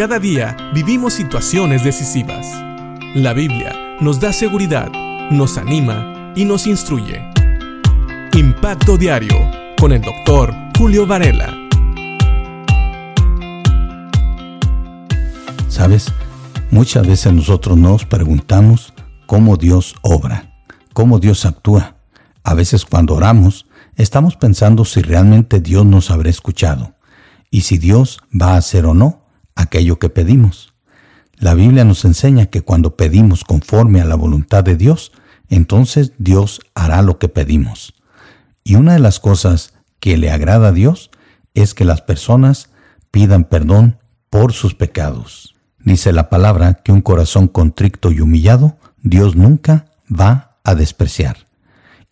Cada día vivimos situaciones decisivas. La Biblia nos da seguridad, nos anima y nos instruye. Impacto Diario con el doctor Julio Varela. ¿Sabes? Muchas veces nosotros nos preguntamos cómo Dios obra, cómo Dios actúa. A veces cuando oramos, estamos pensando si realmente Dios nos habrá escuchado y si Dios va a hacer o no aquello que pedimos. La Biblia nos enseña que cuando pedimos conforme a la voluntad de Dios, entonces Dios hará lo que pedimos. Y una de las cosas que le agrada a Dios es que las personas pidan perdón por sus pecados. Dice la palabra que un corazón contrito y humillado Dios nunca va a despreciar.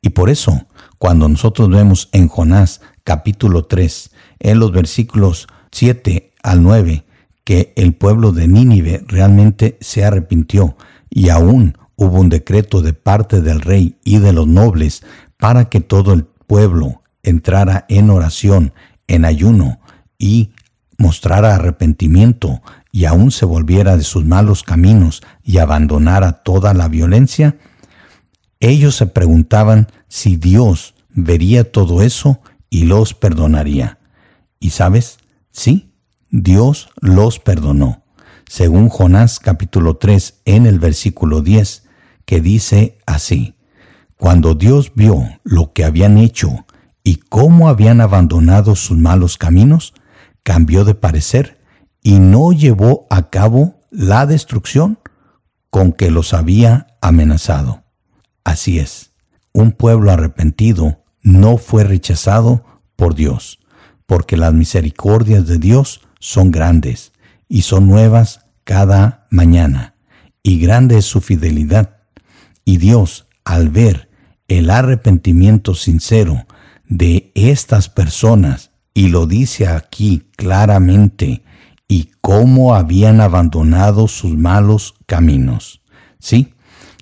Y por eso, cuando nosotros vemos en Jonás capítulo 3, en los versículos 7 al 9, que el pueblo de Nínive realmente se arrepintió y aún hubo un decreto de parte del rey y de los nobles para que todo el pueblo entrara en oración, en ayuno y mostrara arrepentimiento y aún se volviera de sus malos caminos y abandonara toda la violencia, ellos se preguntaban si Dios vería todo eso y los perdonaría. Y sabes, sí, Dios los perdonó, según Jonás capítulo 3 en el versículo 10, que dice así, Cuando Dios vio lo que habían hecho y cómo habían abandonado sus malos caminos, cambió de parecer y no llevó a cabo la destrucción con que los había amenazado. Así es, un pueblo arrepentido no fue rechazado por Dios, porque las misericordias de Dios son grandes y son nuevas cada mañana, y grande es su fidelidad. Y Dios, al ver el arrepentimiento sincero de estas personas, y lo dice aquí claramente, y cómo habían abandonado sus malos caminos. Sí,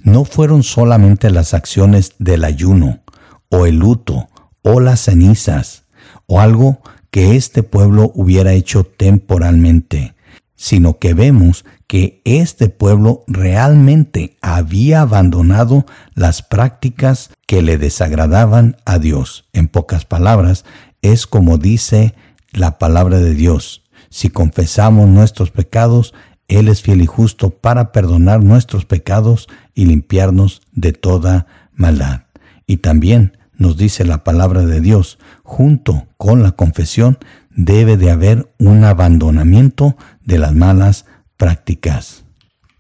no fueron solamente las acciones del ayuno, o el luto, o las cenizas, o algo que este pueblo hubiera hecho temporalmente, sino que vemos que este pueblo realmente había abandonado las prácticas que le desagradaban a Dios. En pocas palabras, es como dice la palabra de Dios. Si confesamos nuestros pecados, Él es fiel y justo para perdonar nuestros pecados y limpiarnos de toda maldad. Y también nos dice la palabra de Dios, junto con la confesión debe de haber un abandonamiento de las malas prácticas.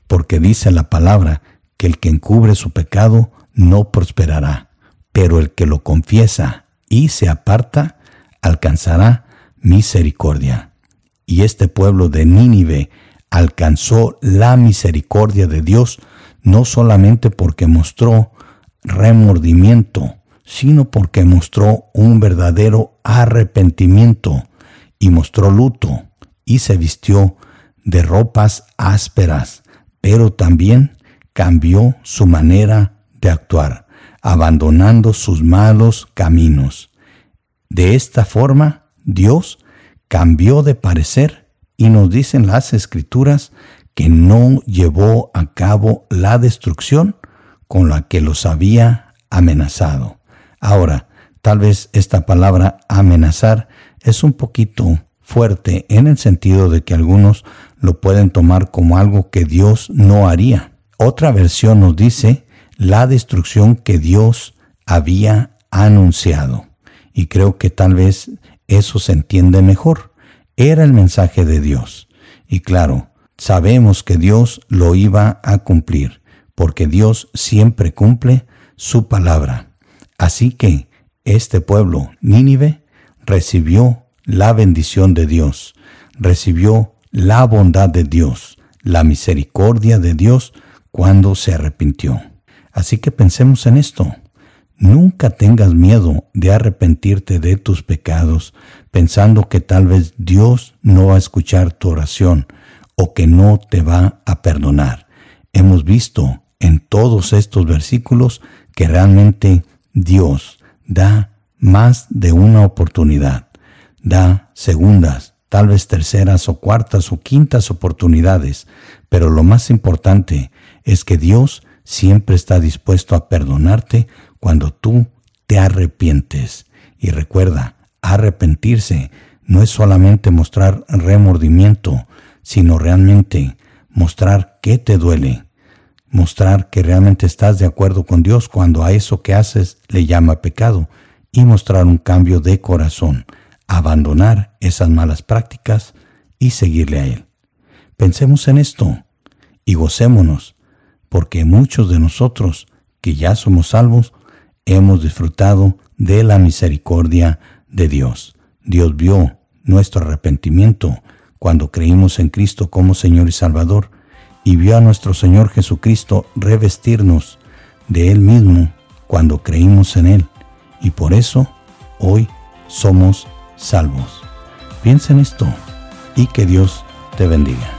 Porque dice la palabra que el que encubre su pecado no prosperará, pero el que lo confiesa y se aparta alcanzará misericordia. Y este pueblo de Nínive alcanzó la misericordia de Dios no solamente porque mostró remordimiento, sino porque mostró un verdadero arrepentimiento y mostró luto y se vistió de ropas ásperas, pero también cambió su manera de actuar, abandonando sus malos caminos. De esta forma, Dios cambió de parecer y nos dicen las escrituras que no llevó a cabo la destrucción con la que los había amenazado. Ahora, tal vez esta palabra amenazar es un poquito fuerte en el sentido de que algunos lo pueden tomar como algo que Dios no haría. Otra versión nos dice la destrucción que Dios había anunciado. Y creo que tal vez eso se entiende mejor. Era el mensaje de Dios. Y claro, sabemos que Dios lo iba a cumplir, porque Dios siempre cumple su palabra. Así que este pueblo, Nínive, recibió la bendición de Dios, recibió la bondad de Dios, la misericordia de Dios cuando se arrepintió. Así que pensemos en esto. Nunca tengas miedo de arrepentirte de tus pecados, pensando que tal vez Dios no va a escuchar tu oración o que no te va a perdonar. Hemos visto en todos estos versículos que realmente Dios da más de una oportunidad, da segundas, tal vez terceras o cuartas o quintas oportunidades, pero lo más importante es que Dios siempre está dispuesto a perdonarte cuando tú te arrepientes. Y recuerda, arrepentirse no es solamente mostrar remordimiento, sino realmente mostrar que te duele, mostrar que realmente estás de acuerdo con Dios cuando a eso que haces le llama pecado y mostrar un cambio de corazón, abandonar esas malas prácticas y seguirle a Él. Pensemos en esto y gocémonos, porque muchos de nosotros que ya somos salvos hemos disfrutado de la misericordia de Dios. Dios vio nuestro arrepentimiento cuando creímos en Cristo como Señor y Salvador y vio a nuestro Señor Jesucristo revestirnos de Él mismo cuando creímos en Él y por eso hoy somos salvos. Piensa en esto y que Dios te bendiga.